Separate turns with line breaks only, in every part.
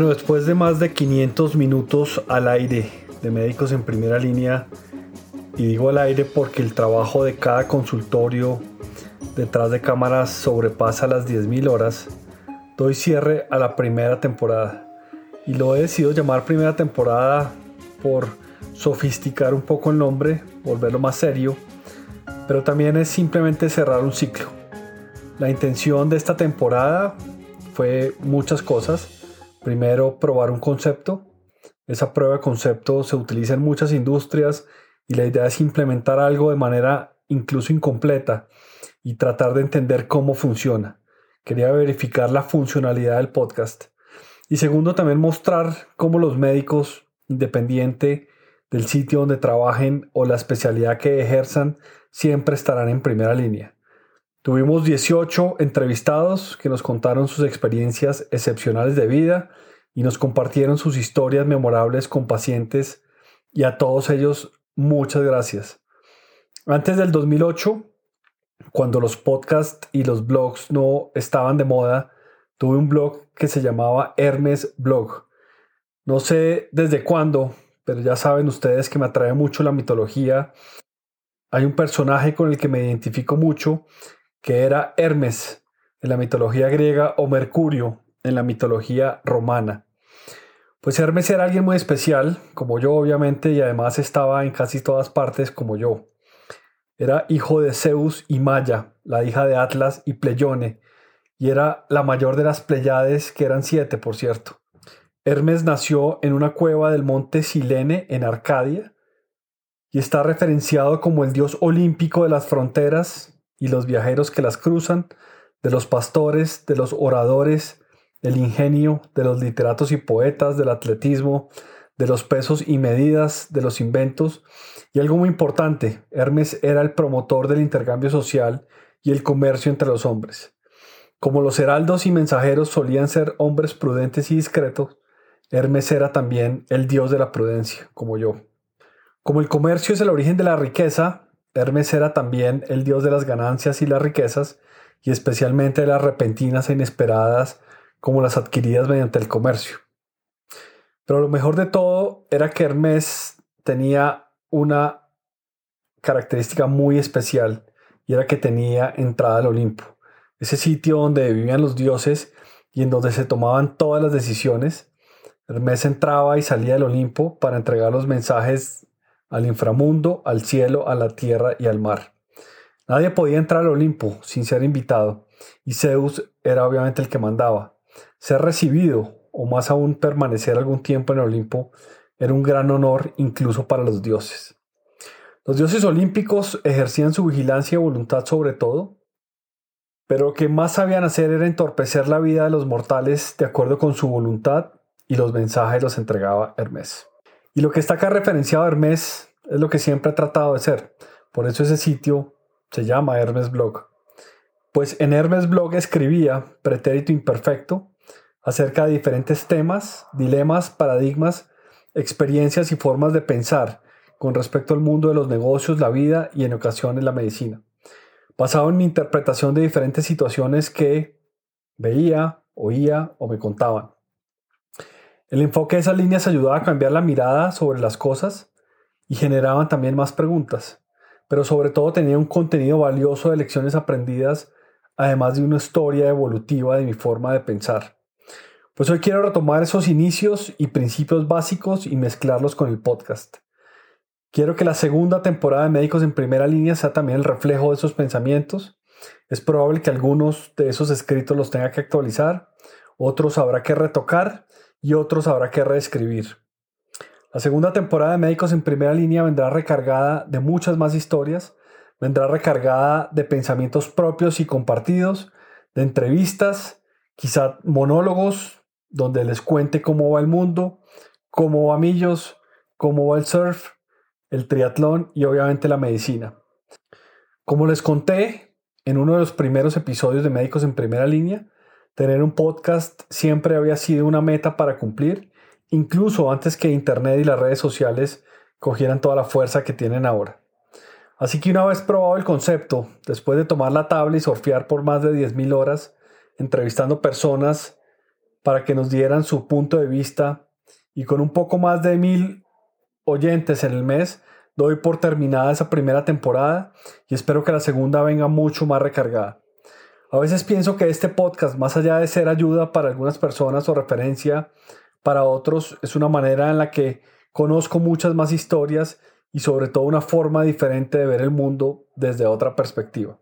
Bueno, después de más de 500 minutos al aire de médicos en primera línea, y digo al aire porque el trabajo de cada consultorio detrás de cámaras sobrepasa las 10.000 horas, doy cierre a la primera temporada. Y lo he decidido llamar primera temporada por sofisticar un poco el nombre, volverlo más serio, pero también es simplemente cerrar un ciclo. La intención de esta temporada fue muchas cosas. Primero, probar un concepto. Esa prueba de concepto se utiliza en muchas industrias y la idea es implementar algo de manera incluso incompleta y tratar de entender cómo funciona. Quería verificar la funcionalidad del podcast. Y segundo, también mostrar cómo los médicos, independiente del sitio donde trabajen o la especialidad que ejerzan, siempre estarán en primera línea. Tuvimos 18 entrevistados que nos contaron sus experiencias excepcionales de vida y nos compartieron sus historias memorables con pacientes y a todos ellos muchas gracias. Antes del 2008, cuando los podcasts y los blogs no estaban de moda, tuve un blog que se llamaba Hermes Blog. No sé desde cuándo, pero ya saben ustedes que me atrae mucho la mitología. Hay un personaje con el que me identifico mucho, que era Hermes en la mitología griega o Mercurio en la mitología romana. Pues Hermes era alguien muy especial, como yo obviamente, y además estaba en casi todas partes como yo. Era hijo de Zeus y Maya, la hija de Atlas y Pleione, y era la mayor de las Pleiades, que eran siete, por cierto. Hermes nació en una cueva del monte Silene, en Arcadia, y está referenciado como el dios olímpico de las fronteras y los viajeros que las cruzan, de los pastores, de los oradores, del ingenio, de los literatos y poetas, del atletismo, de los pesos y medidas, de los inventos, y algo muy importante, Hermes era el promotor del intercambio social y el comercio entre los hombres. Como los heraldos y mensajeros solían ser hombres prudentes y discretos, Hermes era también el dios de la prudencia, como yo. Como el comercio es el origen de la riqueza, Hermes era también el dios de las ganancias y las riquezas, y especialmente de las repentinas e inesperadas como las adquiridas mediante el comercio. Pero lo mejor de todo era que Hermes tenía una característica muy especial y era que tenía entrada al Olimpo, ese sitio donde vivían los dioses y en donde se tomaban todas las decisiones. Hermes entraba y salía del Olimpo para entregar los mensajes al inframundo, al cielo, a la tierra y al mar. Nadie podía entrar al Olimpo sin ser invitado, y Zeus era obviamente el que mandaba. Ser recibido, o más aún permanecer algún tiempo en el Olimpo, era un gran honor incluso para los dioses. Los dioses olímpicos ejercían su vigilancia y voluntad sobre todo, pero lo que más sabían hacer era entorpecer la vida de los mortales de acuerdo con su voluntad y los mensajes los entregaba Hermes. Y lo que está acá referenciado a Hermes es lo que siempre ha tratado de ser. Por eso ese sitio se llama Hermes Blog. Pues en Hermes Blog escribía, pretérito imperfecto, acerca de diferentes temas, dilemas, paradigmas experiencias y formas de pensar con respecto al mundo de los negocios, la vida y en ocasiones la medicina, basado en mi interpretación de diferentes situaciones que veía, oía o me contaban. El enfoque de esas líneas ayudaba a cambiar la mirada sobre las cosas y generaban también más preguntas, pero sobre todo tenía un contenido valioso de lecciones aprendidas, además de una historia evolutiva de mi forma de pensar. Pues hoy quiero retomar esos inicios y principios básicos y mezclarlos con el podcast. Quiero que la segunda temporada de Médicos en Primera Línea sea también el reflejo de esos pensamientos. Es probable que algunos de esos escritos los tenga que actualizar, otros habrá que retocar y otros habrá que reescribir. La segunda temporada de Médicos en Primera Línea vendrá recargada de muchas más historias, vendrá recargada de pensamientos propios y compartidos, de entrevistas, quizá monólogos, donde les cuente cómo va el mundo, cómo va Millos, cómo va el surf, el triatlón y obviamente la medicina. Como les conté en uno de los primeros episodios de Médicos en Primera Línea, tener un podcast siempre había sido una meta para cumplir, incluso antes que Internet y las redes sociales cogieran toda la fuerza que tienen ahora. Así que una vez probado el concepto, después de tomar la tabla y surfear por más de 10.000 horas, entrevistando personas para que nos dieran su punto de vista y con un poco más de mil oyentes en el mes, doy por terminada esa primera temporada y espero que la segunda venga mucho más recargada. A veces pienso que este podcast, más allá de ser ayuda para algunas personas o referencia para otros, es una manera en la que conozco muchas más historias y sobre todo una forma diferente de ver el mundo desde otra perspectiva.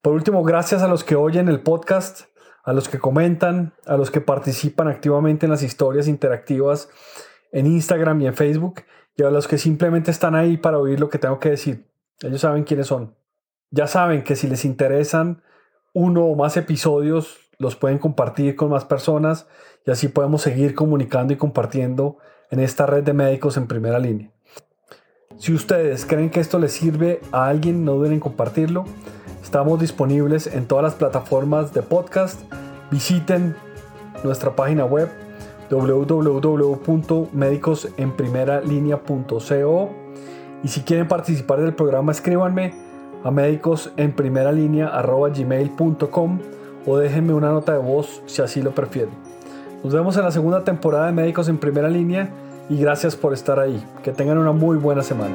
Por último, gracias a los que oyen el podcast, a los que comentan, a los que participan activamente en las historias interactivas en Instagram y en Facebook y a los que simplemente están ahí para oír lo que tengo que decir. Ellos saben quiénes son. Ya saben que si les interesan uno o más episodios, los pueden compartir con más personas y así podemos seguir comunicando y compartiendo en esta red de médicos en primera línea. Si ustedes creen que esto les sirve a alguien, no duden en compartirlo. Estamos disponibles en todas las plataformas de podcast. Visiten nuestra página web www.medicosenprimeralinea.co y si quieren participar del programa escríbanme a médicosenprimeralinea.gmail.com o déjenme una nota de voz si así lo prefieren. Nos vemos en la segunda temporada de Médicos en Primera Línea y gracias por estar ahí. Que tengan una muy buena semana.